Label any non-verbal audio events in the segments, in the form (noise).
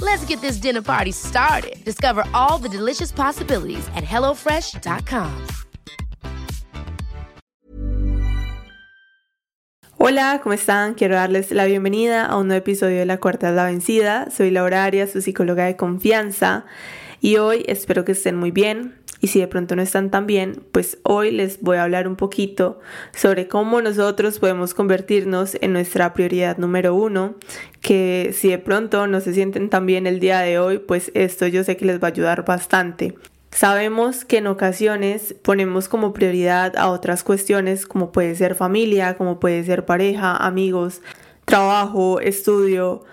Let's get this dinner party started. Discover all the delicious possibilities at hellofresh.com. Hola, ¿cómo están? Quiero darles la bienvenida a un nuevo episodio de La Cuarta es la Vencida. Soy Laura Arias, su psicóloga de confianza, y hoy espero que estén muy bien. Y si de pronto no están tan bien, pues hoy les voy a hablar un poquito sobre cómo nosotros podemos convertirnos en nuestra prioridad número uno, que si de pronto no se sienten tan bien el día de hoy, pues esto yo sé que les va a ayudar bastante. Sabemos que en ocasiones ponemos como prioridad a otras cuestiones como puede ser familia, como puede ser pareja, amigos, trabajo, estudio,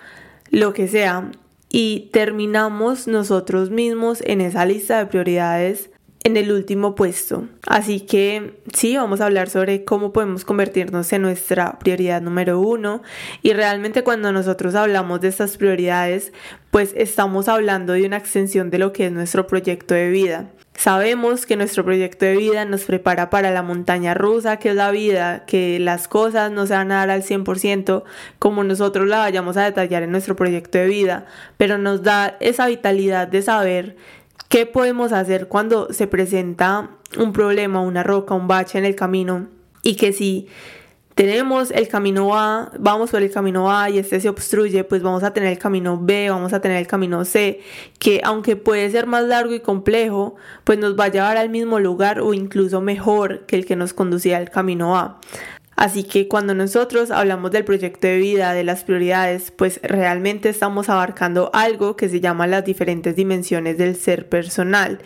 lo que sea. Y terminamos nosotros mismos en esa lista de prioridades en el último puesto. Así que sí, vamos a hablar sobre cómo podemos convertirnos en nuestra prioridad número uno. Y realmente cuando nosotros hablamos de estas prioridades, pues estamos hablando de una extensión de lo que es nuestro proyecto de vida. Sabemos que nuestro proyecto de vida nos prepara para la montaña rusa que es la vida, que las cosas no se van a dar al 100% como nosotros la vayamos a detallar en nuestro proyecto de vida, pero nos da esa vitalidad de saber ¿Qué podemos hacer cuando se presenta un problema, una roca, un bache en el camino? Y que si tenemos el camino A, vamos por el camino A y este se obstruye, pues vamos a tener el camino B, vamos a tener el camino C, que aunque puede ser más largo y complejo, pues nos va a llevar al mismo lugar o incluso mejor que el que nos conducía al camino A. Así que cuando nosotros hablamos del proyecto de vida, de las prioridades, pues realmente estamos abarcando algo que se llama las diferentes dimensiones del ser personal.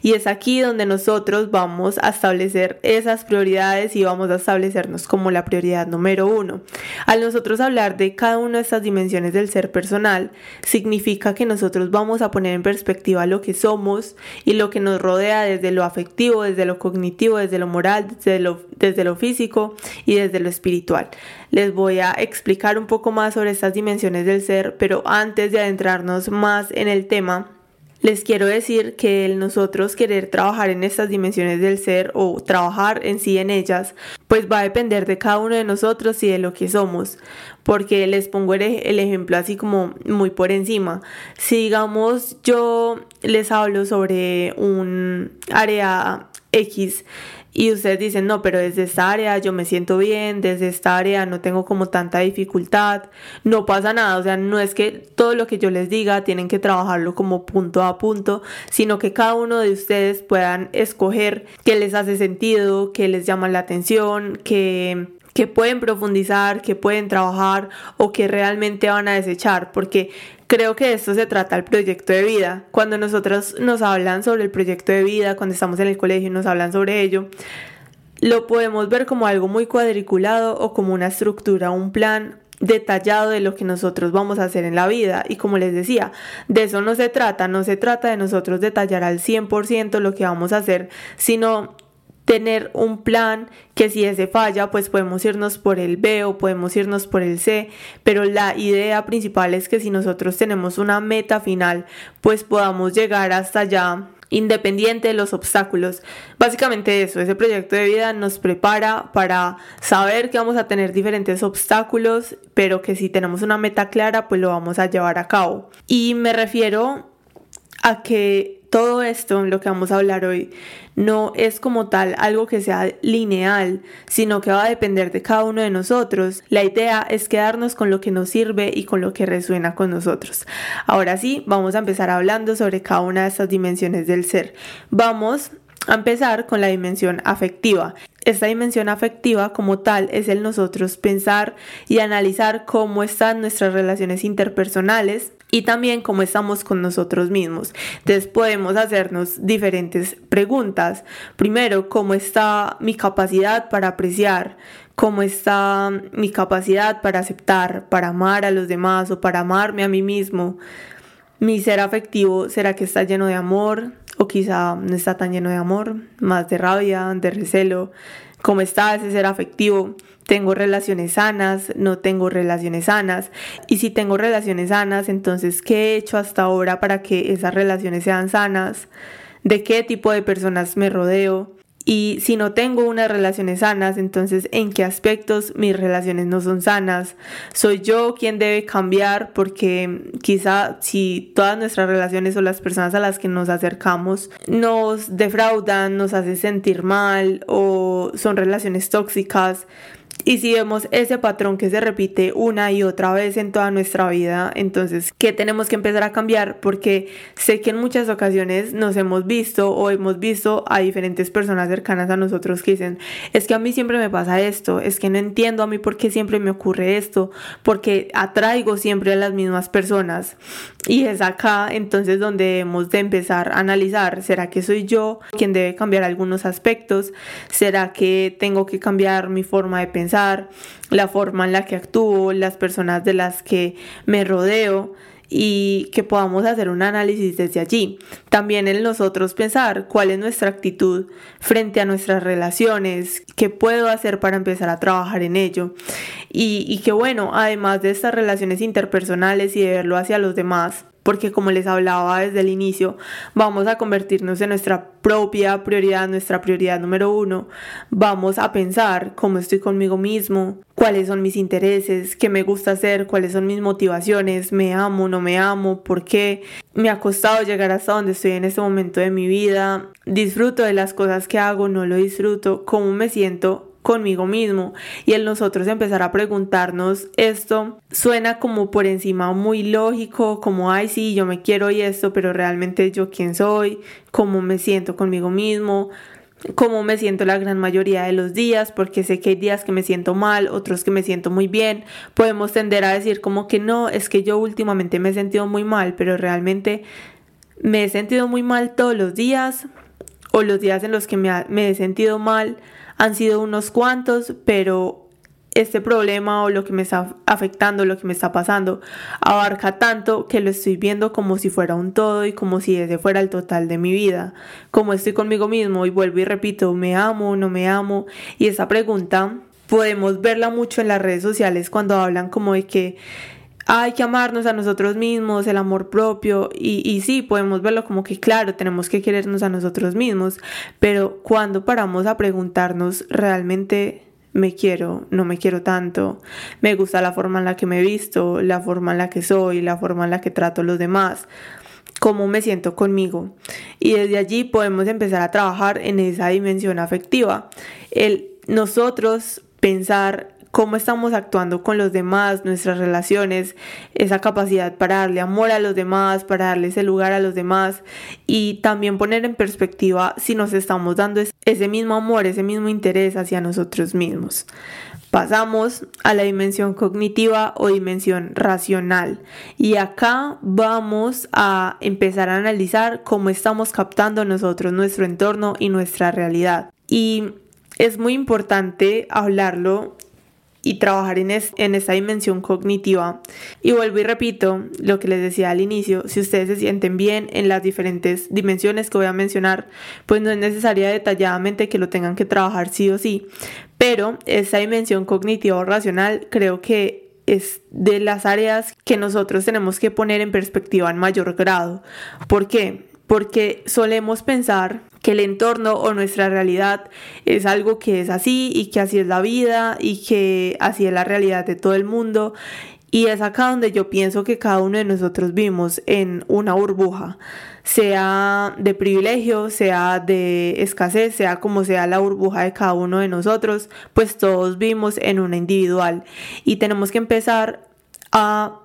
Y es aquí donde nosotros vamos a establecer esas prioridades y vamos a establecernos como la prioridad número uno. Al nosotros hablar de cada una de estas dimensiones del ser personal, significa que nosotros vamos a poner en perspectiva lo que somos y lo que nos rodea desde lo afectivo, desde lo cognitivo, desde lo moral, desde lo, desde lo físico desde lo espiritual. Les voy a explicar un poco más sobre estas dimensiones del ser, pero antes de adentrarnos más en el tema, les quiero decir que el nosotros querer trabajar en estas dimensiones del ser o trabajar en sí en ellas, pues va a depender de cada uno de nosotros y de lo que somos. Porque les pongo el ejemplo así como muy por encima. Si digamos yo les hablo sobre un área X, y ustedes dicen, no, pero desde esta área yo me siento bien, desde esta área no tengo como tanta dificultad, no pasa nada, o sea, no es que todo lo que yo les diga tienen que trabajarlo como punto a punto, sino que cada uno de ustedes puedan escoger qué les hace sentido, qué les llama la atención, qué que pueden profundizar, que pueden trabajar o que realmente van a desechar, porque creo que esto se trata el proyecto de vida. Cuando nosotros nos hablan sobre el proyecto de vida, cuando estamos en el colegio y nos hablan sobre ello, lo podemos ver como algo muy cuadriculado o como una estructura, un plan detallado de lo que nosotros vamos a hacer en la vida. Y como les decía, de eso no se trata, no se trata de nosotros detallar al 100% lo que vamos a hacer, sino tener un plan que si ese falla pues podemos irnos por el B o podemos irnos por el C pero la idea principal es que si nosotros tenemos una meta final pues podamos llegar hasta allá independiente de los obstáculos. Básicamente eso, ese proyecto de vida nos prepara para saber que vamos a tener diferentes obstáculos, pero que si tenemos una meta clara, pues lo vamos a llevar a cabo. Y me refiero a que todo esto, lo que vamos a hablar hoy, no es como tal algo que sea lineal, sino que va a depender de cada uno de nosotros. La idea es quedarnos con lo que nos sirve y con lo que resuena con nosotros. Ahora sí, vamos a empezar hablando sobre cada una de estas dimensiones del ser. Vamos a empezar con la dimensión afectiva. Esta dimensión afectiva como tal es el nosotros pensar y analizar cómo están nuestras relaciones interpersonales y también cómo estamos con nosotros mismos. Entonces podemos hacernos diferentes preguntas. Primero, ¿cómo está mi capacidad para apreciar? ¿Cómo está mi capacidad para aceptar, para amar a los demás o para amarme a mí mismo? Mi ser afectivo, ¿será que está lleno de amor? O quizá no está tan lleno de amor, más de rabia, de recelo. ¿Cómo está ese ser afectivo? ¿Tengo relaciones sanas? ¿No tengo relaciones sanas? Y si tengo relaciones sanas, entonces, ¿qué he hecho hasta ahora para que esas relaciones sean sanas? ¿De qué tipo de personas me rodeo? Y si no tengo unas relaciones sanas, entonces en qué aspectos mis relaciones no son sanas. Soy yo quien debe cambiar porque quizá si todas nuestras relaciones o las personas a las que nos acercamos nos defraudan, nos hace sentir mal o son relaciones tóxicas, y si vemos ese patrón que se repite una y otra vez en toda nuestra vida, entonces, ¿qué tenemos que empezar a cambiar? Porque sé que en muchas ocasiones nos hemos visto o hemos visto a diferentes personas cercanas a nosotros que dicen, es que a mí siempre me pasa esto, es que no entiendo a mí por qué siempre me ocurre esto, porque atraigo siempre a las mismas personas. Y es acá entonces donde debemos de empezar a analizar, ¿será que soy yo quien debe cambiar algunos aspectos? ¿Será que tengo que cambiar mi forma de pensar? la forma en la que actúo, las personas de las que me rodeo y que podamos hacer un análisis desde allí. También en nosotros pensar cuál es nuestra actitud frente a nuestras relaciones, qué puedo hacer para empezar a trabajar en ello. Y, y que bueno, además de estas relaciones interpersonales y de verlo hacia los demás, porque como les hablaba desde el inicio, vamos a convertirnos en nuestra propia prioridad, nuestra prioridad número uno. Vamos a pensar cómo estoy conmigo mismo, cuáles son mis intereses, qué me gusta hacer, cuáles son mis motivaciones, me amo, no me amo, por qué. Me ha costado llegar hasta donde estoy en este momento de mi vida, disfruto de las cosas que hago, no lo disfruto, cómo me siento conmigo mismo y el nosotros empezar a preguntarnos esto suena como por encima muy lógico como ay sí yo me quiero y esto pero realmente yo quién soy cómo me siento conmigo mismo cómo me siento la gran mayoría de los días, porque sé que hay días que me siento mal, otros que me siento muy bien. Podemos tender a decir como que no, es que yo últimamente me he sentido muy mal, pero realmente me he sentido muy mal todos los días o los días en los que me, he sentido mal han sido unos cuantos, pero este problema o lo que me está afectando, lo que me está pasando, abarca tanto que lo estoy viendo como si fuera un todo y como si ese fuera el total de mi vida. Como estoy conmigo mismo y vuelvo y repito, ¿me amo? ¿No me amo? Y esa pregunta podemos verla mucho en las redes sociales cuando hablan como de que hay que amarnos a nosotros mismos, el amor propio, y, y sí, podemos verlo como que claro, tenemos que querernos a nosotros mismos, pero cuando paramos a preguntarnos realmente me quiero, no me quiero tanto, me gusta la forma en la que me he visto, la forma en la que soy, la forma en la que trato a los demás, cómo me siento conmigo. Y desde allí podemos empezar a trabajar en esa dimensión afectiva. El nosotros pensar cómo estamos actuando con los demás, nuestras relaciones, esa capacidad para darle amor a los demás, para darle ese lugar a los demás y también poner en perspectiva si nos estamos dando ese mismo amor, ese mismo interés hacia nosotros mismos. Pasamos a la dimensión cognitiva o dimensión racional. Y acá vamos a empezar a analizar cómo estamos captando nosotros nuestro entorno y nuestra realidad. Y es muy importante hablarlo y trabajar en, en esta dimensión cognitiva. Y vuelvo y repito lo que les decía al inicio, si ustedes se sienten bien en las diferentes dimensiones que voy a mencionar, pues no es necesaria detalladamente que lo tengan que trabajar sí o sí, pero esa dimensión cognitiva o racional creo que es de las áreas que nosotros tenemos que poner en perspectiva en mayor grado. ¿Por qué? porque solemos pensar que el entorno o nuestra realidad es algo que es así y que así es la vida y que así es la realidad de todo el mundo. Y es acá donde yo pienso que cada uno de nosotros vivimos en una burbuja, sea de privilegio, sea de escasez, sea como sea la burbuja de cada uno de nosotros, pues todos vivimos en una individual. Y tenemos que empezar a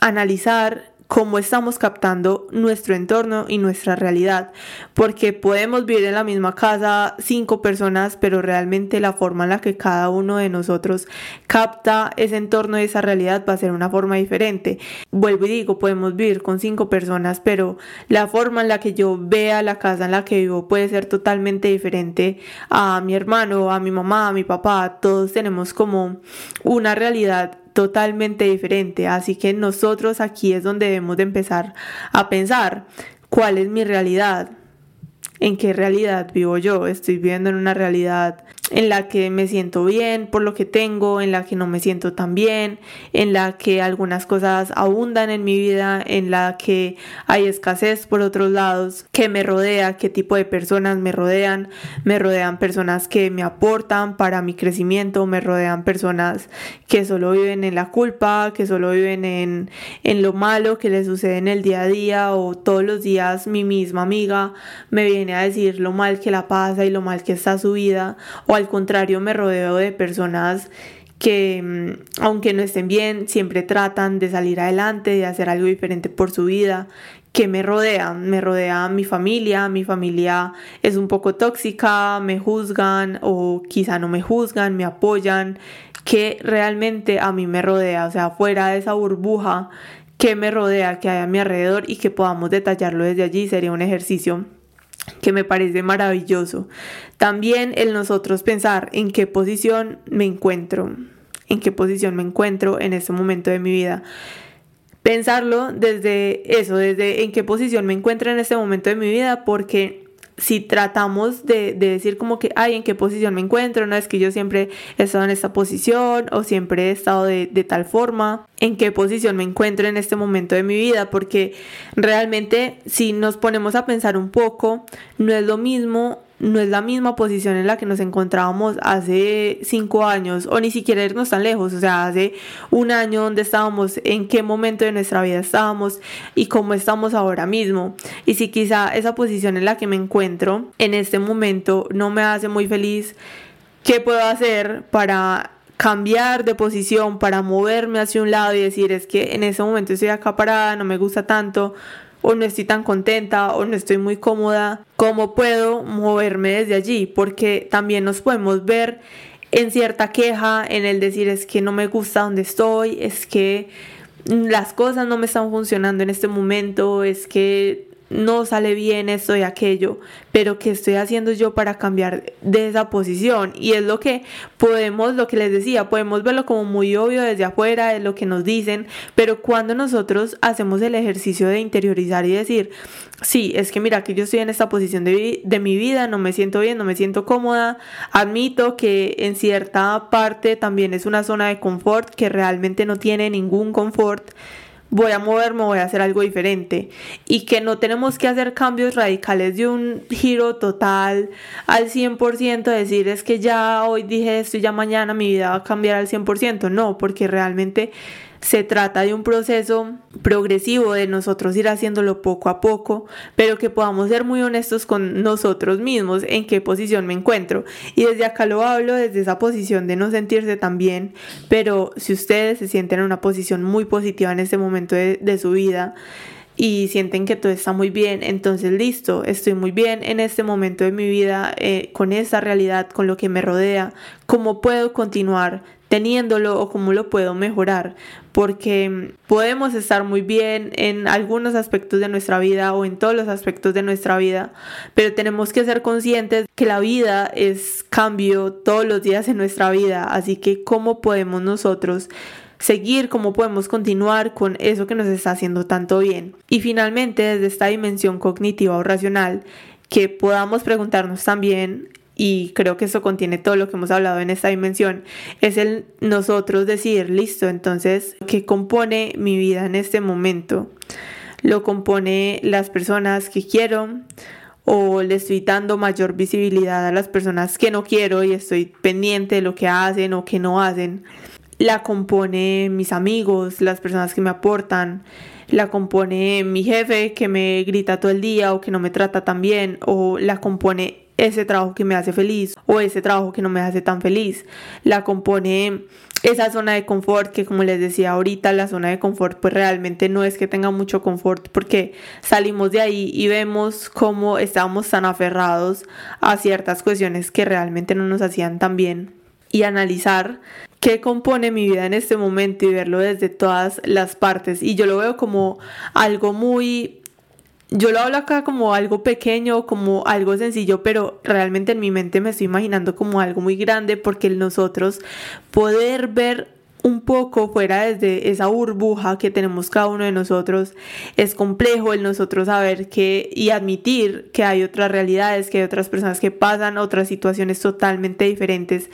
analizar cómo estamos captando nuestro entorno y nuestra realidad, porque podemos vivir en la misma casa cinco personas, pero realmente la forma en la que cada uno de nosotros capta ese entorno y esa realidad va a ser una forma diferente. Vuelvo y digo, podemos vivir con cinco personas, pero la forma en la que yo vea la casa en la que vivo puede ser totalmente diferente a mi hermano, a mi mamá, a mi papá, todos tenemos como una realidad totalmente diferente. Así que nosotros aquí es donde debemos de empezar a pensar cuál es mi realidad, en qué realidad vivo yo. Estoy viviendo en una realidad en la que me siento bien por lo que tengo, en la que no me siento tan bien, en la que algunas cosas abundan en mi vida, en la que hay escasez por otros lados, que me rodea, qué tipo de personas me rodean, me rodean personas que me aportan para mi crecimiento, me rodean personas que solo viven en la culpa, que solo viven en, en lo malo que les sucede en el día a día o todos los días mi misma amiga me viene a decir lo mal que la pasa y lo mal que está su vida o al contrario me rodeo de personas que mm, aunque no estén bien, siempre tratan de salir adelante, de hacer algo diferente por su vida, que me rodean, me rodea mi familia, mi familia es un poco tóxica, me juzgan o quizá no me juzgan, me apoyan, que realmente a mí me rodea, o sea, fuera de esa burbuja que me rodea, que hay a mi alrededor y que podamos detallarlo desde allí sería un ejercicio que me parece maravilloso. También el nosotros pensar en qué posición me encuentro, en qué posición me encuentro en este momento de mi vida. Pensarlo desde eso, desde en qué posición me encuentro en este momento de mi vida, porque si tratamos de, decir como que, ay, ¿en qué posición me encuentro? No es que yo siempre he estado en esta posición o siempre he estado de, de tal forma, en qué posición me encuentro en este momento de mi vida, porque realmente si nos ponemos a pensar un poco, no es lo mismo no es la misma posición en la que nos encontrábamos hace cinco años o ni siquiera irnos tan lejos, o sea, hace un año donde estábamos, en qué momento de nuestra vida estábamos y cómo estamos ahora mismo. Y si quizá esa posición en la que me encuentro en este momento no me hace muy feliz, ¿qué puedo hacer para cambiar de posición, para moverme hacia un lado y decir es que en ese momento estoy acá parada, no me gusta tanto, o no estoy tan contenta o no estoy muy cómoda, ¿cómo puedo moverme desde allí? Porque también nos podemos ver en cierta queja, en el decir es que no me gusta donde estoy, es que las cosas no me están funcionando en este momento, es que no sale bien esto y aquello, pero ¿qué estoy haciendo yo para cambiar de esa posición? Y es lo que podemos, lo que les decía, podemos verlo como muy obvio desde afuera, de lo que nos dicen, pero cuando nosotros hacemos el ejercicio de interiorizar y decir, sí, es que mira que yo estoy en esta posición de, de mi vida, no me siento bien, no me siento cómoda, admito que en cierta parte también es una zona de confort que realmente no tiene ningún confort, voy a moverme, voy a hacer algo diferente. Y que no tenemos que hacer cambios radicales de un giro total al 100%, decir es que ya hoy dije esto y ya mañana mi vida va a cambiar al 100%, no, porque realmente se trata de un proceso progresivo de nosotros ir haciéndolo poco a poco, pero que podamos ser muy honestos con nosotros mismos en qué posición me encuentro. Y desde acá lo hablo desde esa posición de no sentirse tan bien, pero si ustedes se sienten en una posición muy positiva en este momento de, su vida, y sienten que todo está muy bien, entonces listo, estoy muy bien en este momento de mi vida, eh, con esta realidad, con lo que me rodea, ¿cómo puedo continuar teniéndolo o cómo lo puedo mejorar? Porque podemos estar muy bien en algunos aspectos de nuestra vida o en todos los aspectos de nuestra vida, pero tenemos que ser conscientes que la vida es cambio todos los días en nuestra vida, así que ¿cómo podemos nosotros seguir, cómo podemos continuar con eso que nos está haciendo tanto bien. Y finalmente, desde esta dimensión cognitiva o racional, que podamos preguntarnos también, y creo que eso contiene todo lo que hemos hablado en esta dimensión, es el nosotros decir, listo, entonces, ¿qué compone mi vida en este momento? lo compone las personas que quiero o le estoy dando mayor visibilidad a las personas que no quiero y estoy pendiente de lo que hacen o que no hacen. La compone mis amigos, las personas que me aportan, la compone mi jefe que me grita todo el día o que no me trata tan bien, o la compone ese trabajo que me hace feliz o ese trabajo que no me hace tan feliz. La compone esa zona de confort que como les decía ahorita, la zona de confort pues realmente no es que tenga mucho confort porque salimos de ahí y vemos cómo estábamos tan aferrados a ciertas cuestiones que realmente no nos hacían tan bien y analizar qué compone mi vida en este momento y verlo desde todas las partes y yo lo veo como algo muy yo lo hablo acá como algo pequeño, como algo sencillo, pero realmente en mi mente me estoy imaginando como algo muy grande porque nosotros poder ver un poco fuera desde esa burbuja que tenemos cada uno de nosotros es complejo el nosotros saber que y admitir que hay otras realidades, que hay otras personas que pasan otras situaciones totalmente diferentes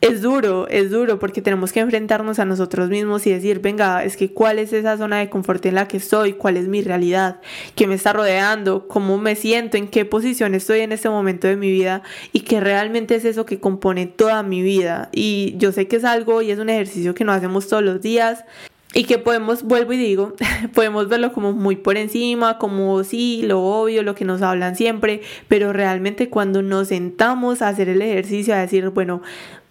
es duro, es duro porque tenemos que enfrentarnos a nosotros mismos y decir, venga, es que cuál es esa zona de confort en la que estoy, cuál es mi realidad, qué me está rodeando, cómo me siento, en qué posición estoy en este momento de mi vida y que realmente es eso que compone toda mi vida. Y yo sé que es algo y es un ejercicio que no hacemos todos los días, y que podemos, vuelvo y digo, (laughs) podemos verlo como muy por encima, como sí, lo obvio, lo que nos hablan siempre, pero realmente cuando nos sentamos a hacer el ejercicio, a decir, bueno,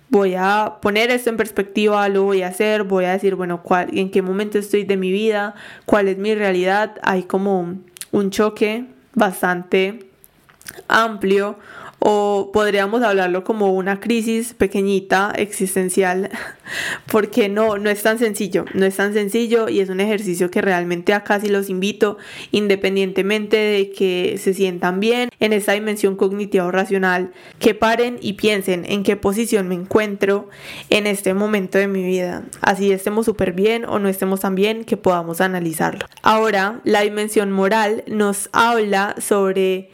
voy a poner esto en perspectiva, lo voy a hacer, voy a decir, bueno, cuál, en qué momento estoy de mi vida, cuál es mi realidad. Hay como un choque bastante amplio o podríamos hablarlo como una crisis pequeñita existencial (laughs) porque no no es tan sencillo no es tan sencillo y es un ejercicio que realmente acá sí los invito independientemente de que se sientan bien en esa dimensión cognitiva o racional que paren y piensen en qué posición me encuentro en este momento de mi vida así estemos súper bien o no estemos tan bien que podamos analizarlo. Ahora la dimensión moral nos habla sobre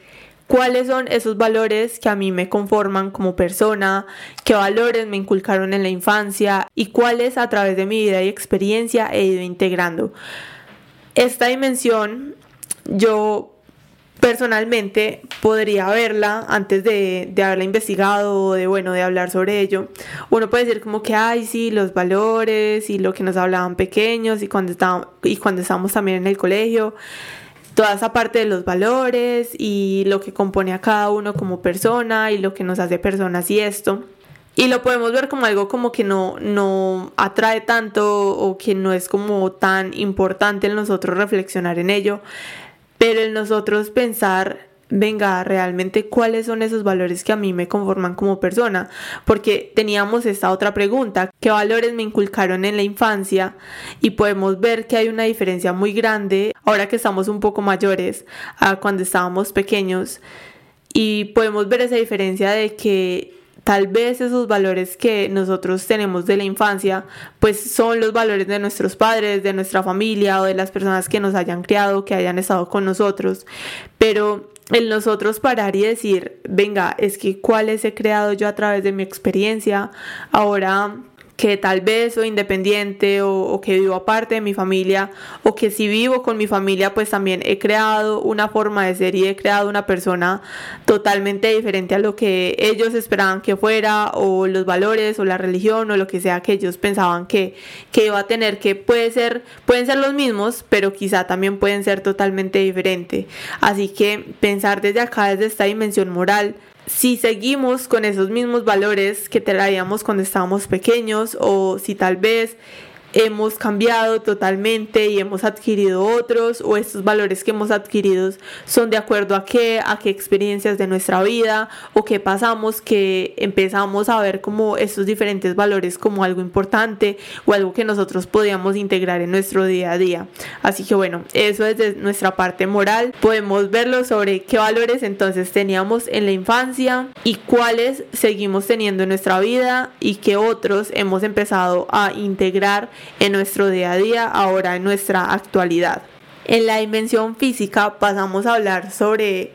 cuáles son esos valores que a mí me conforman como persona, qué valores me inculcaron en la infancia y cuáles a través de mi vida y experiencia he ido integrando. Esta dimensión yo personalmente podría verla antes de, haberla investigado o de bueno de hablar sobre ello. Uno puede decir como que ay sí los valores y lo que nos hablaban pequeños y cuando estábamos y cuando estábamos también en el colegio toda esa parte de los valores y lo que compone a cada uno como persona y lo que nos hace personas y esto. Y lo podemos ver como algo como que no, no atrae tanto o que no es como tan importante en nosotros reflexionar en ello, pero en nosotros pensar venga, realmente cuáles son esos valores que a mí me conforman como persona, porque teníamos esta otra pregunta, ¿qué valores me inculcaron en la infancia? Y podemos ver que hay una diferencia muy grande ahora que estamos un poco mayores a cuando estábamos pequeños. Y podemos ver esa diferencia de que tal vez esos valores que nosotros tenemos de la infancia, pues son los valores de nuestros padres, de nuestra familia o de las personas que nos hayan criado, que hayan estado con nosotros, pero el nosotros parar y decir, venga, es que cuáles he creado yo a través de mi experiencia, ahora que tal vez soy independiente o, que vivo aparte de mi familia o que si vivo con mi familia pues también he creado una forma de ser y he creado una persona totalmente diferente a lo que ellos esperaban que fuera o los valores o la religión o lo que sea que ellos pensaban que, que iba a tener que puede ser pueden ser los mismos pero quizá también pueden ser totalmente diferentes así que pensar desde acá desde esta dimensión moral si seguimos con esos mismos valores que traíamos cuando estábamos pequeños o si tal vez hemos cambiado totalmente y hemos adquirido otros o estos valores que hemos adquirido son de acuerdo a qué, a qué experiencias de nuestra vida o qué pasamos que empezamos a ver como estos diferentes valores como algo importante o algo que nosotros podíamos integrar en nuestro día a día. Así que bueno, eso es de nuestra parte moral. Podemos verlo sobre qué valores entonces teníamos en la infancia y cuáles seguimos teniendo en nuestra vida y qué otros hemos empezado a integrar en nuestro día a día, ahora en nuestra actualidad. En la dimensión física pasamos a hablar sobre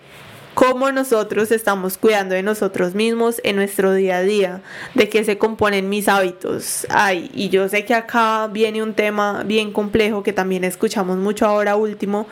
cómo nosotros estamos cuidando de nosotros mismos en nuestro día a día, de qué se componen mis hábitos. Ay, y yo sé que acá viene un tema bien complejo que también escuchamos mucho ahora último,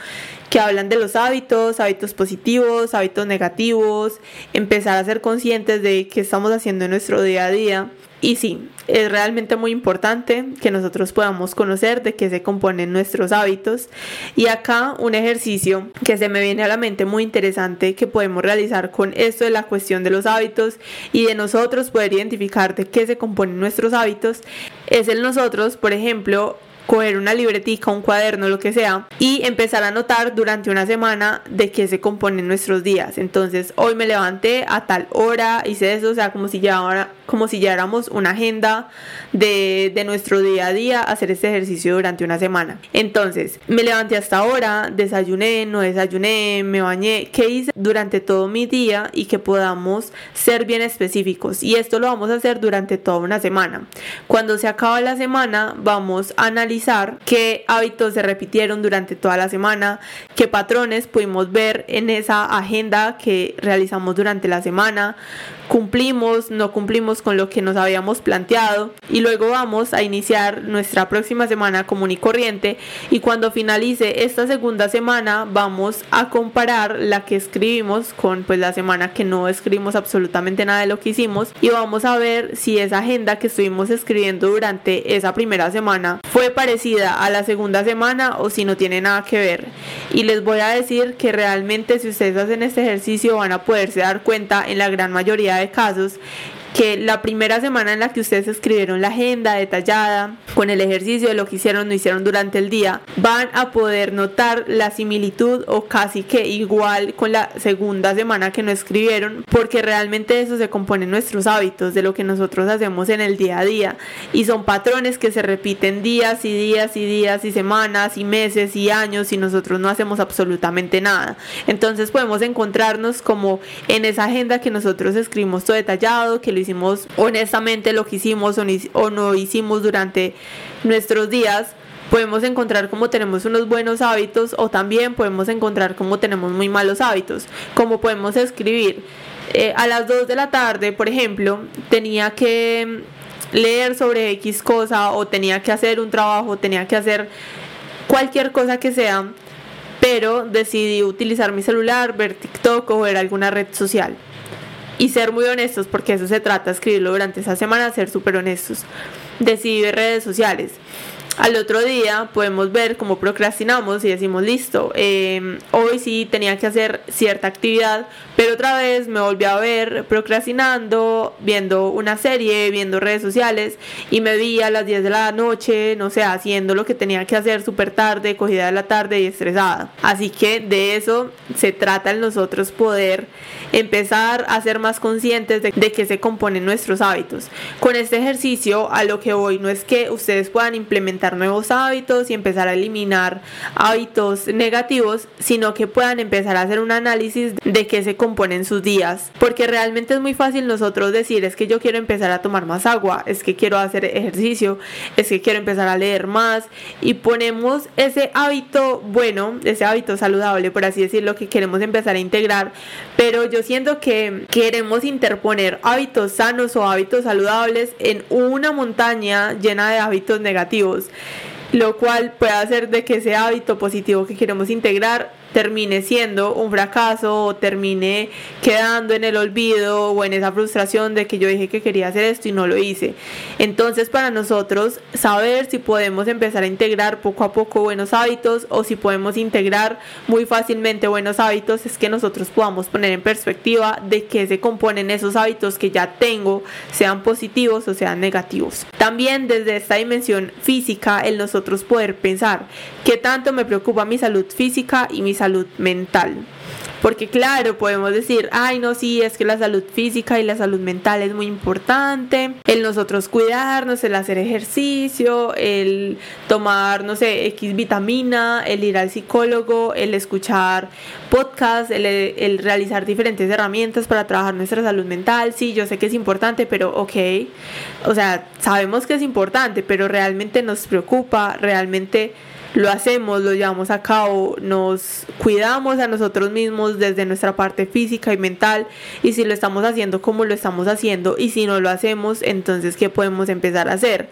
que hablan de los hábitos, hábitos positivos, hábitos negativos, empezar a ser conscientes de qué estamos haciendo en nuestro día a día. Y sí, es realmente muy importante que nosotros podamos conocer de qué se componen nuestros hábitos. Y acá un ejercicio que se me viene a la mente muy interesante que podemos realizar con esto de la cuestión de los hábitos y de nosotros poder identificar de qué se componen nuestros hábitos es el nosotros, por ejemplo, coger una libretica, un cuaderno, lo que sea, y empezar a notar durante una semana de qué se componen nuestros días. Entonces, hoy me levanté a tal hora, hice eso, o sea, como si ya como si ya éramos una agenda de, de nuestro día a día, hacer este ejercicio durante una semana. Entonces, me levanté hasta ahora, desayuné, no desayuné, me bañé, qué hice durante todo mi día y que podamos ser bien específicos. Y esto lo vamos a hacer durante toda una semana. Cuando se acaba la semana, vamos a analizar qué hábitos se repitieron durante toda la semana, qué patrones pudimos ver en esa agenda que realizamos durante la semana, cumplimos, no cumplimos con lo que nos habíamos planteado y luego vamos a iniciar nuestra próxima semana común y corriente y cuando finalice esta segunda semana vamos a comparar la que escribimos con pues la semana que no escribimos absolutamente nada de lo que hicimos y vamos a ver si esa agenda que estuvimos escribiendo durante esa primera semana fue parecida a la segunda semana o si no tiene nada que ver. Y les voy a decir que realmente si ustedes hacen este ejercicio van a poderse dar cuenta en la gran mayoría de evitar casos. Que la primera semana en la que ustedes escribieron la agenda detallada con el ejercicio de lo que hicieron o no hicieron durante el día, van a poder notar la similitud o casi que igual con la segunda semana que no escribieron, porque realmente eso se compone en nuestros hábitos, de lo que nosotros hacemos en el día a día, y son patrones que se repiten días y días y días y semanas y meses y años y nosotros no hacemos absolutamente nada. Entonces podemos encontrarnos como en esa agenda que nosotros escribimos todo detallado, que hicimos honestamente, lo que hicimos o no hicimos durante nuestros días, podemos encontrar cómo tenemos unos buenos hábitos o también podemos encontrar cómo tenemos muy malos hábitos, como podemos escribir. Eh, a las 2 de la tarde, por ejemplo, tenía que leer sobre X cosa o tenía que hacer un trabajo, tenía que hacer cualquier cosa que sea, pero decidí utilizar mi celular, ver TikTok o ver alguna red social y ser muy honestos, porque eso se trata, escribirlo durante esa semana, ser súper honestos. Decidí redes sociales. Al otro día podemos ver cómo procrastinamos y decimos, listo, em, hoy sí tenía que hacer cierta actividad, pero otra vez me volví a ver procrastinando, viendo una serie, viendo redes sociales y me vi a las 10 de la noche, no sé, haciendo lo que tenía que hacer súper tarde, cogida de la tarde y estresada. Así que de eso se trata en nosotros poder empezar a ser más conscientes de, de qué se componen nuestros hábitos. Con este ejercicio a lo que voy no es que ustedes puedan nuevos hábitos y empezar a eliminar hábitos negativos, sino que puedan empezar a hacer un análisis de qué se componen sus días. Porque realmente es muy fácil nosotros decir, es que yo quiero empezar a tomar más agua, es que quiero hacer ejercicio, es que quiero empezar a leer más y ponemos ese hábito bueno, ese hábito saludable, por así decirlo, que queremos empezar a integrar, pero yo siento que queremos interponer hábitos sanos o hábitos saludables en una montaña llena de hábitos negativos lo cual puede hacer de que ese hábito positivo que queremos integrar termine siendo un fracaso o termine quedando en el olvido o en esa frustración de que yo dije que quería hacer esto y no lo hice. Entonces para nosotros saber si podemos empezar a integrar poco a poco buenos hábitos o si podemos integrar muy fácilmente buenos hábitos es que nosotros podamos poner en perspectiva de qué se componen esos hábitos que ya tengo, sean positivos o sean negativos. También desde esta dimensión física el nosotros poder pensar qué tanto me preocupa mi salud física y mi salud mental. Porque claro, podemos decir, ay no, sí, es que la salud física y la salud mental es muy importante. El nosotros cuidarnos, el hacer ejercicio, el tomar, no sé, X vitamina, el ir al psicólogo, el escuchar podcast, el, el realizar diferentes herramientas para trabajar nuestra salud mental. Sí, yo sé que es importante, pero ok. O sea, sabemos que es importante, pero realmente nos preocupa, realmente lo hacemos, lo llevamos a cabo, nos cuidamos a nosotros mismos desde nuestra parte física y mental y si lo estamos haciendo como lo estamos haciendo y si no lo hacemos, entonces ¿qué podemos empezar a hacer?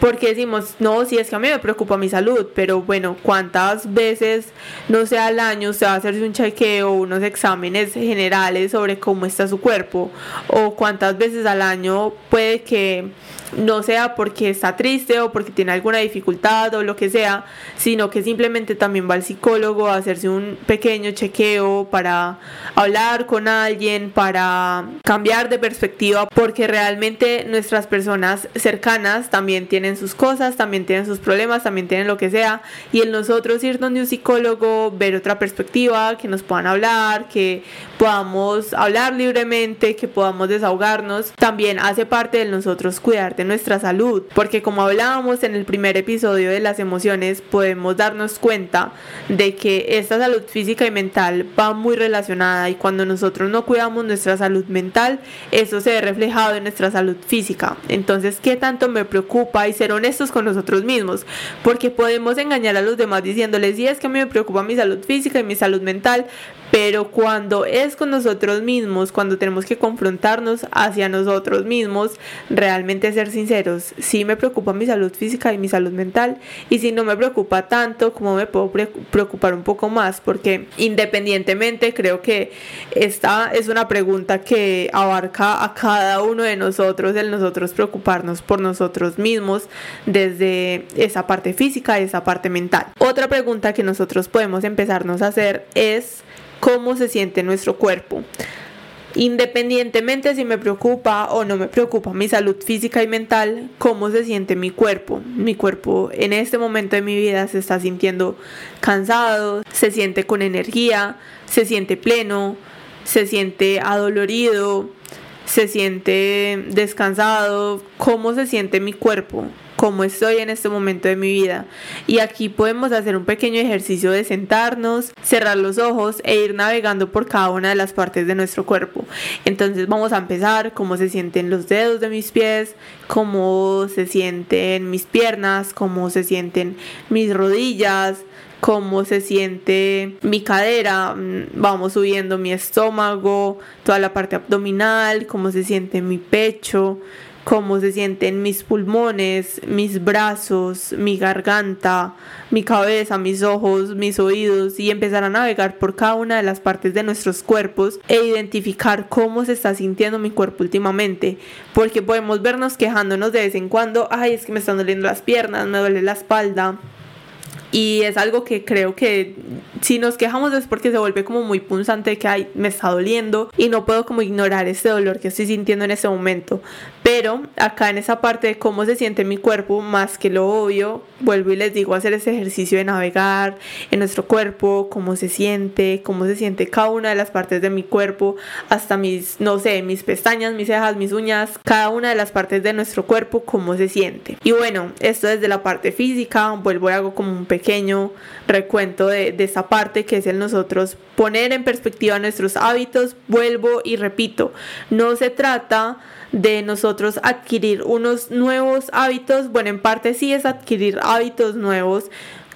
Porque decimos, no, si es que a mí me preocupa mi salud, pero bueno, ¿cuántas veces, no sé, al año usted va a hacerse un chequeo, unos exámenes generales sobre cómo está su cuerpo? ¿O cuántas veces al año puede que no sea porque está triste o porque tiene alguna dificultad o lo que sea, sino que simplemente también va al psicólogo a hacerse un pequeño chequeo para hablar con alguien, para cambiar de perspectiva, porque realmente nuestras personas cercanas también tienen sus cosas, también tienen sus problemas, también tienen lo que sea, y el nosotros ir donde un psicólogo, ver otra perspectiva, que nos puedan hablar, que podamos hablar libremente, que podamos desahogarnos, también hace parte de nosotros cuidar nuestra salud, porque como hablábamos en el primer episodio de las emociones, podemos darnos cuenta de que esta salud física y mental va muy relacionada y cuando nosotros no cuidamos nuestra salud mental, eso se ve reflejado en nuestra salud física. Entonces, ¿qué tanto me preocupa? Y ser honestos con nosotros mismos, porque podemos engañar a los demás diciéndoles, sí, es que a mí me preocupa mi salud física y mi salud mental, pero cuando es con nosotros mismos, cuando tenemos que confrontarnos hacia nosotros mismos, realmente ser sinceros, sí me preocupa mi salud física y mi salud mental, y si no me preocupa tanto, ¿cómo me puedo preocupar un poco más? Porque independientemente creo que esta es una pregunta que abarca a cada uno de nosotros, el nosotros preocuparnos por nosotros mismos desde esa parte física y esa parte mental. Otra pregunta que nosotros podemos empezarnos a hacer es cómo se siente nuestro cuerpo. Independientemente si me preocupa o no me preocupa mi salud física y mental, cómo se siente mi cuerpo. Mi cuerpo en este momento de mi vida se está sintiendo cansado, se siente con energía, se siente pleno, se siente adolorido, se siente descansado, cómo se siente mi cuerpo cómo estoy en este momento de mi vida. Y aquí podemos hacer un pequeño ejercicio de sentarnos, cerrar los ojos e ir navegando por cada una de las partes de nuestro cuerpo. Entonces vamos a empezar cómo se sienten los dedos de mis pies, cómo se sienten mis piernas, cómo se sienten mis rodillas, cómo se siente mi cadera, mm, vamos subiendo mi estómago, toda la parte abdominal, cómo se siente mi pecho, cómo se sienten mis pulmones, mis brazos, mi garganta, mi cabeza, mis ojos, mis oídos y empezar a navegar por cada una de las partes de nuestros cuerpos e identificar cómo se está sintiendo mi cuerpo últimamente, porque podemos vernos quejándonos de vez en cuando, ay, es que me están doliendo las piernas, me duele la espalda, y es algo que creo que si nos quejamos es porque se vuelve como muy punzante que ay, me está doliendo y no puedo como ignorar este dolor que estoy sintiendo en ese momento. Pero acá en esa parte de cómo se siente mi cuerpo, más que lo obvio, vuelvo y les digo hacer ese ejercicio de navegar en nuestro cuerpo, cómo se siente, cómo se siente cada una de las partes de mi cuerpo, hasta mis, no sé, mis pestañas, mis cejas, mis uñas, cada una de las partes de nuestro cuerpo, cómo se siente. Y bueno, esto desde la parte física, vuelvo y hago como un pequeño recuento de, de esa parte que es el nosotros poner en perspectiva nuestros hábitos, vuelvo y repito, no se trata de nosotros adquirir unos nuevos hábitos, bueno, en parte sí es adquirir hábitos nuevos,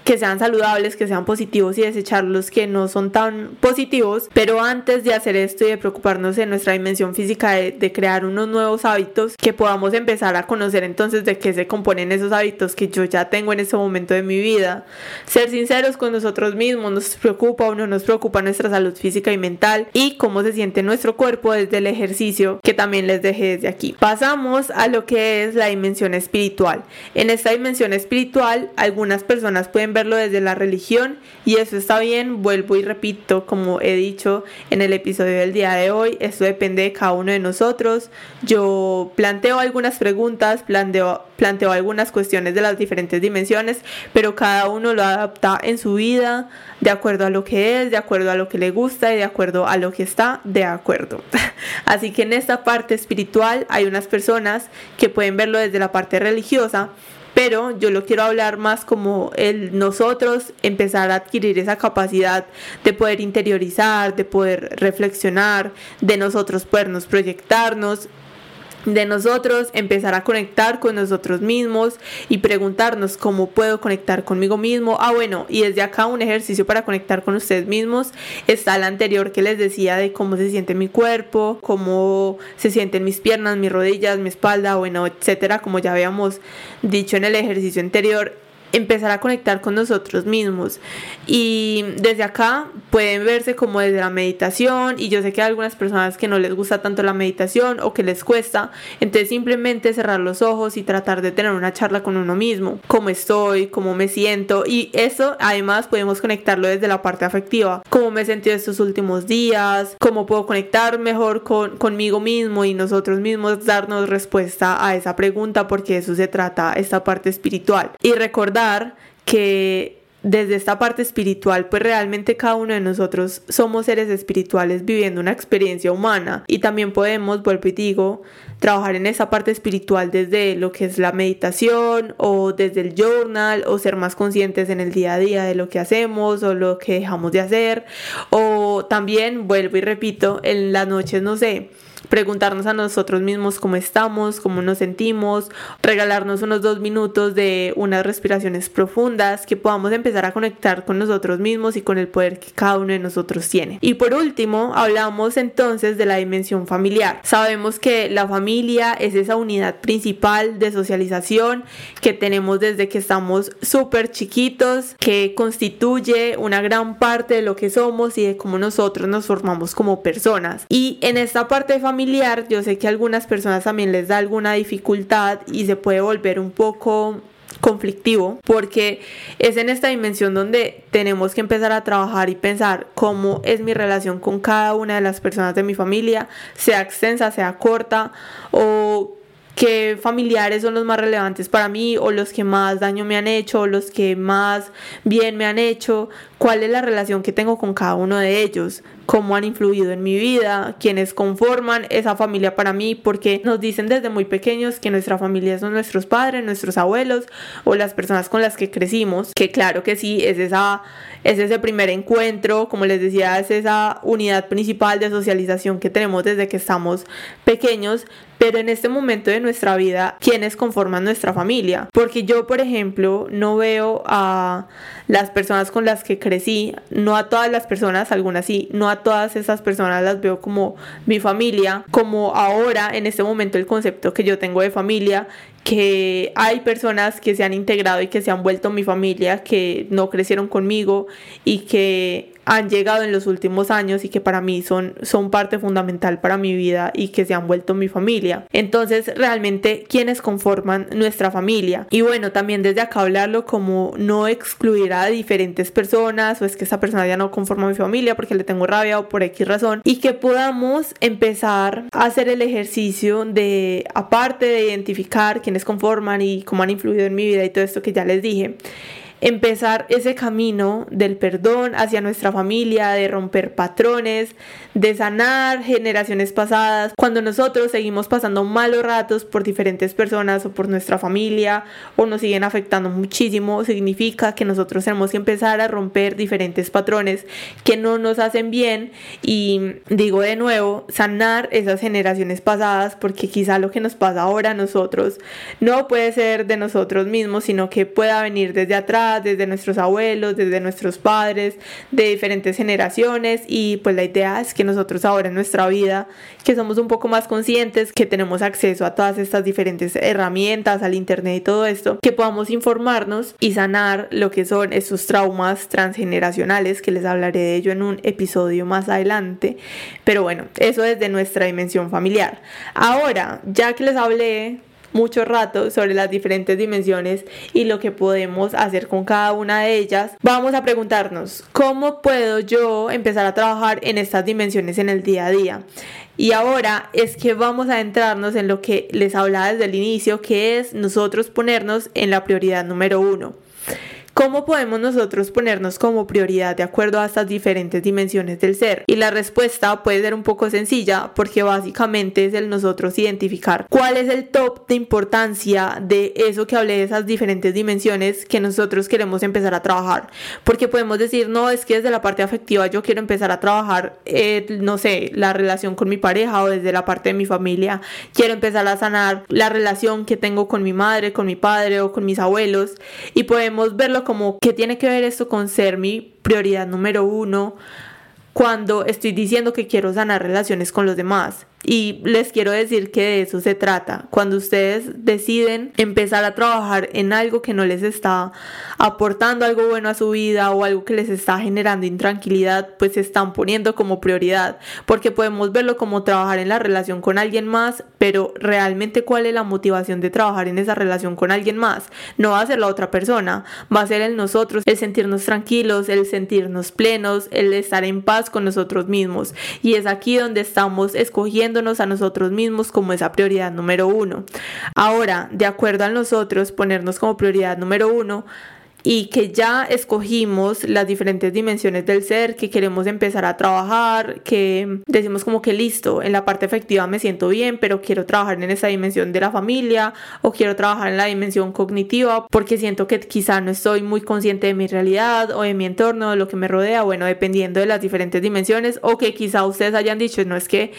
que sean saludables, que sean positivos y desechar los que no son tan positivos. Pero antes de hacer esto y de preocuparnos en nuestra dimensión física de, crear unos nuevos hábitos, que podamos empezar a conocer entonces de qué se componen esos hábitos que yo ya tengo en ese momento de mi vida. Ser sinceros con nosotros mismos, nos preocupa o no nos preocupa nuestra salud física y mental y cómo se siente nuestro cuerpo desde el ejercicio que también les dejé desde aquí. Pasamos a lo que es la dimensión espiritual. En esta dimensión espiritual, algunas personas pueden verlo desde la religión y eso está bien, vuelvo y repito, como he dicho en el episodio del día de hoy, esto depende de cada uno de nosotros. Yo planteo algunas preguntas, planteo, planteo algunas cuestiones de las diferentes dimensiones, pero cada uno lo adapta en su vida de acuerdo a lo que es, de acuerdo a lo que le gusta y de acuerdo a lo que está de acuerdo. (laughs) Así que en esta parte espiritual hay unas personas que pueden verlo desde la parte religiosa pero yo lo quiero hablar más como el nosotros empezar a adquirir esa capacidad de poder interiorizar, de poder reflexionar, de nosotros podernos proyectarnos de nosotros, empezar a conectar con nosotros mismos y preguntarnos cómo puedo conectar conmigo mismo. Ah, bueno, y desde acá un ejercicio para conectar con ustedes mismos está el anterior que les decía de cómo se siente mi cuerpo, cómo se sienten mis piernas, mis rodillas, mi espalda, bueno, etcétera, como ya habíamos dicho en el ejercicio anterior empezar a conectar con nosotros mismos. Y desde acá pueden verse como desde la meditación y yo sé que hay algunas personas que no les gusta tanto la meditación o que les cuesta, entonces simplemente cerrar los ojos y tratar de tener una charla con uno mismo, cómo estoy, cómo me siento y eso además podemos conectarlo desde la parte afectiva, cómo me he sentido estos últimos días, cómo puedo conectar mejor con, conmigo mismo y nosotros mismos darnos respuesta a esa pregunta porque eso se trata esta parte espiritual. Y recordar que desde esta parte espiritual, pues realmente cada uno de nosotros somos seres espirituales viviendo una experiencia humana. Y también podemos, vuelvo y digo, trabajar en esa parte espiritual desde lo que es la meditación o desde el journal o ser más conscientes en el día a día de lo que hacemos o lo que dejamos de hacer. O también, vuelvo y repito, en las noches, no sé, preguntarnos a nosotros mismos cómo estamos, cómo nos sentimos, regalarnos unos dos minutos de unas respiraciones profundas, que podamos empezar a conectar con nosotros mismos y con el poder que cada uno de nosotros tiene. Y por último, hablamos entonces de la dimensión familiar. Sabemos que la familia es esa unidad principal de socialización que tenemos desde que estamos súper chiquitos, que constituye una gran parte de lo que somos y de cómo nosotros nos formamos como personas. Y en esta parte familiar, yo sé que a algunas personas también les da alguna dificultad y se puede volver un poco conflictivo porque es en esta dimensión donde tenemos que empezar a trabajar y pensar cómo es mi relación con cada una de las personas de mi familia, sea extensa, sea corta o qué familiares son los más relevantes para mí o los que más daño me han hecho o los que más bien me han hecho, cuál es la relación que tengo con cada uno de ellos, cómo han influido en mi vida, quienes conforman esa familia para mí, porque nos dicen desde muy pequeños que nuestra familia son nuestros padres, nuestros abuelos o las personas con las que crecimos, que claro que sí, es esa es ese primer encuentro, como les decía, es esa unidad principal de socialización que tenemos desde que estamos pequeños, pero en este momento de nuestra vida, ¿quiénes conforman nuestra familia? Porque yo, por ejemplo, no veo a las personas con las que crecí, no a todas las personas, algunas sí, no a todas esas personas las veo como mi familia, como ahora en este momento el concepto que yo tengo de familia que hay personas que se han integrado y que se han vuelto mi familia, que no crecieron conmigo y que han llegado en los últimos años y que para mí son, son parte fundamental para mi vida y que se han vuelto mi familia. Entonces, realmente, ¿quiénes conforman nuestra familia? Y bueno, también desde acá hablarlo como no excluir a diferentes personas o es que esa persona ya no conforma mi familia porque le tengo rabia o por X razón y que podamos empezar a hacer el ejercicio de, aparte de identificar quiénes conforman y cómo han influido en mi vida y todo esto que ya les dije, empezar ese camino del perdón hacia nuestra familia, de romper patrones, de sanar generaciones pasadas. Cuando nosotros seguimos pasando malos ratos por diferentes personas o por nuestra familia o nos siguen afectando muchísimo, significa que nosotros tenemos que empezar a romper diferentes patrones que no nos hacen bien y digo de nuevo, sanar esas generaciones pasadas porque quizá lo que nos pasa ahora a nosotros no puede ser de nosotros mismos, sino que pueda venir desde atrás desde nuestros abuelos, desde nuestros padres, de diferentes generaciones y pues la idea es que nosotros ahora en nuestra vida, que somos un poco más conscientes, que tenemos acceso a todas estas diferentes herramientas, al internet y todo esto, que podamos informarnos y sanar lo que son esos traumas transgeneracionales, que les hablaré de ello en un episodio más adelante. Pero bueno, eso desde nuestra dimensión familiar. Ahora, ya que les hablé mucho rato sobre las diferentes dimensiones y lo que podemos hacer con cada una de ellas, vamos a preguntarnos, ¿cómo puedo yo empezar a trabajar en estas dimensiones en el día a día? Y ahora es que vamos a entrarnos en lo que les hablaba desde el inicio, que es nosotros ponernos en la prioridad número uno. ¿Cómo podemos nosotros ponernos como prioridad de acuerdo a estas diferentes dimensiones del ser? Y la respuesta puede ser un poco sencilla porque básicamente es el nosotros identificar cuál es el top de importancia de eso que hablé de esas diferentes dimensiones que nosotros queremos empezar a trabajar. Porque podemos decir, no, es que desde la parte afectiva yo quiero empezar a trabajar, eh, no sé, la relación con mi pareja o desde la parte de mi familia quiero empezar a sanar la relación que tengo con mi madre, con mi padre o con mis abuelos. Y podemos verlo como que tiene que ver esto con ser mi prioridad número uno cuando estoy diciendo que quiero sanar relaciones con los demás. Y les quiero decir que de eso se trata. Cuando ustedes deciden empezar a trabajar en algo que no les está aportando algo bueno a su vida o algo que les está generando intranquilidad, pues se están poniendo como prioridad. Porque podemos verlo como trabajar en la relación con alguien más, pero realmente cuál es la motivación de trabajar en esa relación con alguien más. No va a ser la otra persona, va a ser el nosotros, el sentirnos tranquilos, el sentirnos plenos, el estar en paz con nosotros mismos. Y es aquí donde estamos escogiendo a nosotros mismos como esa prioridad número uno. Ahora, de acuerdo a nosotros, ponernos como prioridad número uno y que ya escogimos las diferentes dimensiones del ser que queremos empezar a trabajar, que decimos como que listo, en la parte efectiva me siento bien, pero quiero trabajar en esa dimensión de la familia o quiero trabajar en la dimensión cognitiva porque siento que quizá no estoy muy consciente de mi realidad o de mi entorno, de lo que me rodea, bueno, dependiendo de las diferentes dimensiones o que quizá ustedes hayan dicho, no es que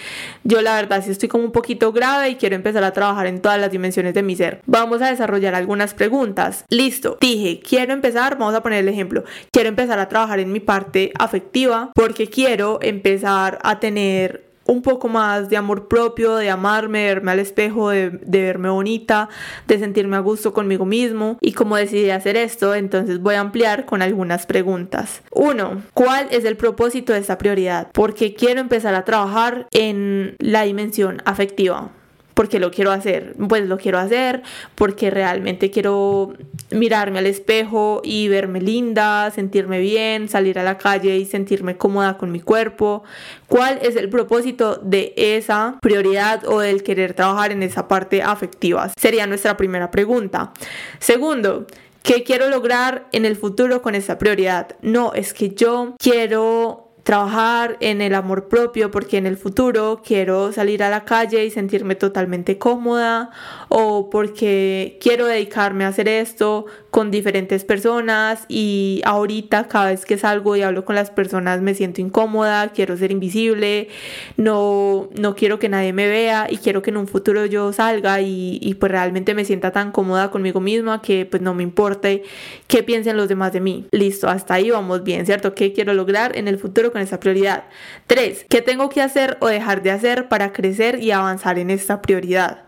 yo la verdad sí estoy como un poquito grave y quiero empezar a trabajar en todas las dimensiones de mi ser. Vamos a desarrollar algunas preguntas. Listo, dije, quiero empezar, vamos a poner el ejemplo, quiero empezar a trabajar en mi parte afectiva porque quiero empezar a tener un poco más de amor propio, de amarme, de verme al espejo, de, de, verme bonita, de sentirme a gusto conmigo mismo. Y como decidí hacer esto, entonces voy a ampliar con algunas preguntas. Uno, ¿cuál es el propósito de esta prioridad? Porque quiero empezar a trabajar en la dimensión afectiva porque lo quiero hacer. Pues lo quiero hacer porque realmente quiero mirarme al espejo y verme linda, sentirme bien, salir a la calle y sentirme cómoda con mi cuerpo. ¿Cuál es el propósito de esa prioridad o del querer trabajar en esa parte afectiva? Sería nuestra primera pregunta. Segundo, ¿qué quiero lograr en el futuro con esa prioridad? No, es que yo quiero trabajar en el amor propio porque en el futuro quiero salir a la calle y sentirme totalmente cómoda o porque quiero dedicarme a hacer esto con diferentes personas y ahorita cada vez que salgo y hablo con las personas me siento incómoda, quiero ser invisible, no, no quiero que nadie me vea y quiero que en un futuro yo salga y, y pues realmente me sienta tan cómoda conmigo misma que pues no me importe qué piensen los demás de mí. Listo, hasta ahí vamos bien, ¿cierto? ¿Qué quiero lograr en el futuro con esa prioridad? Tres, ¿qué tengo que hacer o dejar de hacer para crecer y avanzar en esta prioridad?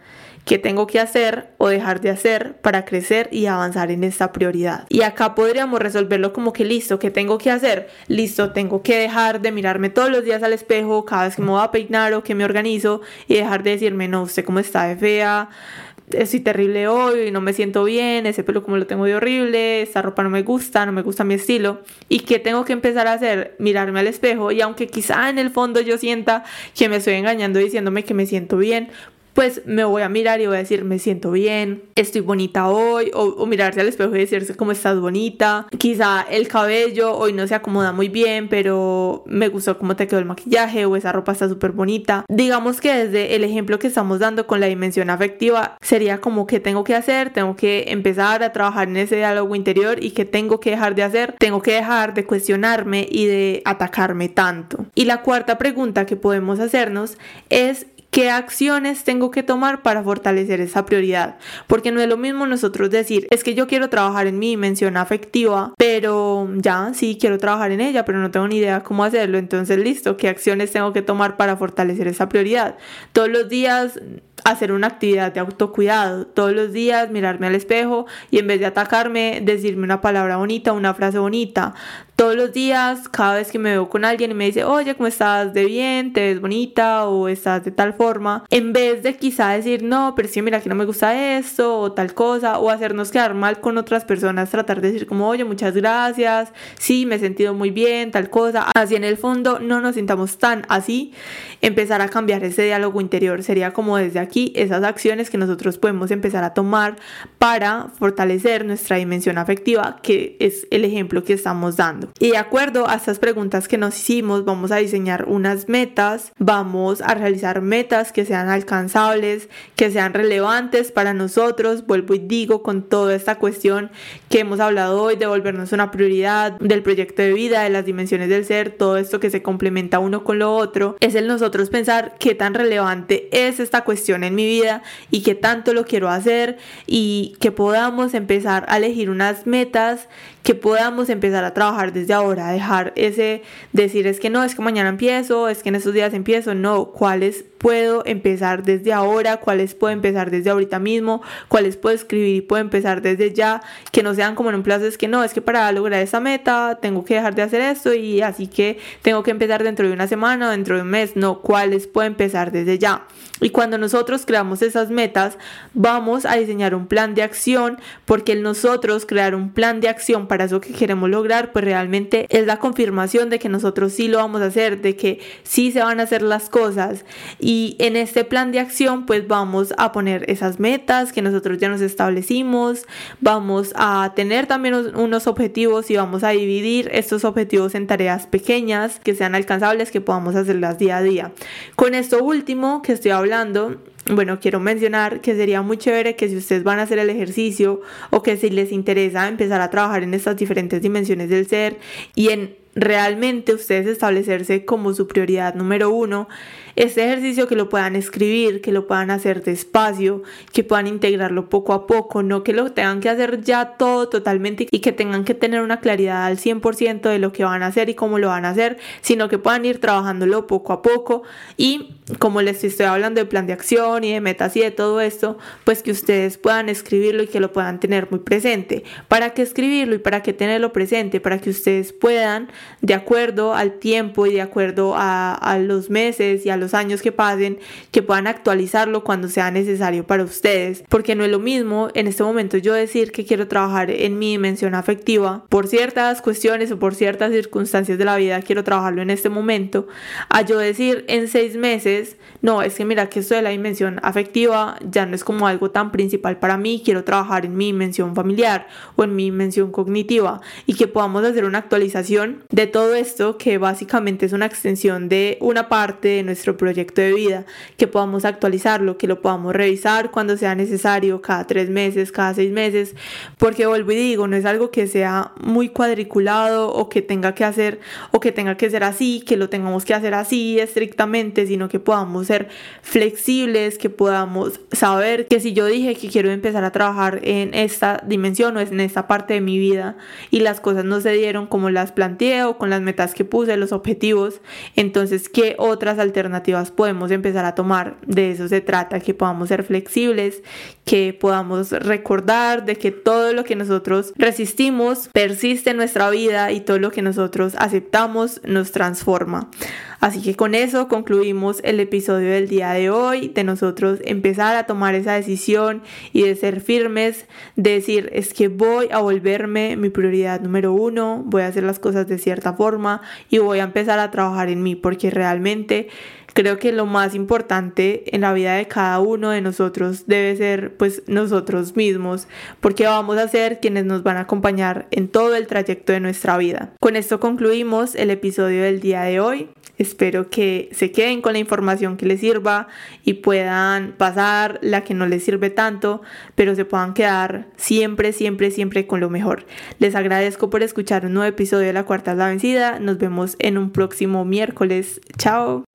qué tengo que hacer o dejar de hacer para crecer y avanzar en esta prioridad. Y acá podríamos resolverlo como que listo, ¿qué tengo que hacer? Listo, tengo que dejar de mirarme todos los días al espejo cada vez que me voy a peinar o que me organizo y dejar de decirme, no, usted cómo está de fea, estoy terrible hoy no me siento bien, ese pelo como lo tengo de horrible, esta ropa no me gusta, no me gusta mi estilo. ¿Y qué tengo que empezar a hacer? Mirarme al espejo y aunque quizá en el fondo yo sienta que me estoy engañando diciéndome que me siento bien, pues me voy a mirar y voy a decir, me siento bien, estoy bonita hoy, o, mirarse al espejo y decirse cómo estás bonita. Quizá el cabello hoy no se acomoda muy bien, pero me gustó cómo te quedó el maquillaje o esa ropa está súper bonita. Digamos que desde el ejemplo que estamos dando con la dimensión afectiva, sería como que tengo que hacer, tengo que empezar a trabajar en ese diálogo interior y que tengo que dejar de hacer, tengo que dejar de cuestionarme y de atacarme tanto. Y la cuarta pregunta que podemos hacernos es ¿Qué acciones tengo que tomar para fortalecer esa prioridad? Porque no es lo mismo nosotros decir, es que yo quiero trabajar en mi dimensión afectiva, pero ya, sí, quiero trabajar en ella, pero no tengo ni idea cómo hacerlo. Entonces, listo, ¿qué acciones tengo que tomar para fortalecer esa prioridad? Todos los días hacer una actividad de autocuidado, todos los días mirarme al espejo y en vez de atacarme, decirme una palabra bonita, una frase bonita, todos los días, cada vez que me veo con alguien y me dice, oye, ¿cómo estás? ¿De bien? ¿Te ves bonita? ¿O estás de tal forma? En vez de quizá decir, no, pero sí, mira que no me gusta esto o tal cosa, o hacernos quedar mal con otras personas, tratar de decir como, oye, muchas gracias, sí, me he sentido muy bien, tal cosa. Así en el fondo no nos sintamos tan así, empezar a cambiar ese diálogo interior sería como desde aquí esas acciones que nosotros podemos empezar a tomar para fortalecer nuestra dimensión afectiva, que es el ejemplo que estamos dando. Y de acuerdo a estas preguntas que nos hicimos, vamos a diseñar unas metas, vamos a realizar metas que sean alcanzables, que sean relevantes para nosotros, vuelvo y digo, con toda esta cuestión que hemos hablado hoy de volvernos una prioridad, del proyecto de vida, de las dimensiones del ser, todo esto que se complementa uno con lo otro, es el nosotros pensar qué tan relevante es esta cuestión en mi vida y qué tanto lo quiero hacer y que podamos empezar a elegir unas metas que podamos empezar a trabajar desde ahora, dejar ese decir es que no, es que mañana empiezo, es que en estos días empiezo, no, cuáles puedo empezar desde ahora, cuáles puedo empezar desde ahorita mismo, cuáles puedo escribir y puedo empezar desde ya, que no sean como en un plazo, es que no, es que para lograr esa meta tengo que dejar de hacer esto y así que tengo que empezar dentro de una semana dentro de un mes, no, cuáles puedo empezar desde ya. Y cuando nosotros creamos esas metas, vamos a diseñar un plan de acción, porque nosotros crear un plan de acción para eso que queremos lograr, pues realmente es la confirmación de que nosotros sí lo vamos a hacer, de que sí se van a hacer las cosas. Y en este plan de acción, pues vamos a poner esas metas que nosotros ya nos establecimos, vamos a tener también unos objetivos y vamos a dividir estos objetivos en tareas pequeñas que sean alcanzables, que podamos hacerlas día a día. Con esto último que estoy hablando, bueno, quiero mencionar que sería muy chévere que si ustedes van a hacer el ejercicio o que si les interesa empezar a trabajar en estas diferentes dimensiones del ser y en realmente ustedes establecerse como su prioridad número uno, este ejercicio que lo puedan escribir, que lo puedan hacer despacio, que puedan integrarlo poco a poco, no que lo tengan que hacer ya todo totalmente y que tengan que tener una claridad al 100% de lo que van a hacer y cómo lo van a hacer, sino que puedan ir trabajándolo poco a poco y como les estoy hablando de plan de acción y de metas y de todo esto, pues que ustedes puedan escribirlo y que lo puedan tener muy presente. ¿Para qué escribirlo y para qué tenerlo presente? Para que ustedes puedan, de acuerdo al tiempo y de acuerdo a, los meses y a los años que pasen, que puedan actualizarlo cuando sea necesario para ustedes. Porque no es lo mismo en este momento yo decir que quiero trabajar en mi dimensión afectiva por ciertas cuestiones o por ciertas circunstancias de la vida, quiero trabajarlo en este momento, a yo decir en seis meses, no, es que mira que esto de la dimensión afectiva ya no es como algo tan principal para mí, quiero trabajar en mi dimensión familiar o en mi dimensión cognitiva y que podamos hacer una actualización de todo esto que básicamente es una extensión de una parte de nuestro proyecto de vida, que podamos actualizarlo, que lo podamos revisar cuando sea necesario, cada tres meses, cada seis meses, porque vuelvo y digo, no es algo que sea muy cuadriculado o que tenga que hacer o que tenga que ser así, que lo tengamos que hacer así estrictamente, sino que podamos ser flexibles, que podamos saber que si yo dije que quiero empezar a trabajar en esta dimensión o en esta parte de mi vida y las cosas no se dieron como las planteé o con las metas que puse, los objetivos, entonces, ¿qué otras alternativas podemos empezar a tomar. De eso se trata, que podamos ser flexibles, que podamos recordar de que todo lo que nosotros resistimos persiste en nuestra vida y todo lo que nosotros aceptamos nos transforma. Así que con eso concluimos el episodio del día de hoy, de nosotros empezar a tomar esa decisión y de ser firmes, de decir es que voy a volverme mi prioridad número uno, voy a hacer las cosas de cierta forma y voy a empezar a trabajar en mí porque realmente creo que lo más importante en la vida de cada uno de nosotros debe ser pues nosotros mismos, porque vamos a ser quienes nos van a acompañar en todo el trayecto de nuestra vida. Con esto concluimos el episodio del día de hoy. Espero que se queden con la información que les sirva y puedan pasar la que no les sirve tanto, pero se puedan quedar siempre, siempre, siempre con lo mejor. Les agradezco por escuchar un nuevo episodio de La Cuarta la Vencida. Nos vemos en un próximo miércoles. Chao.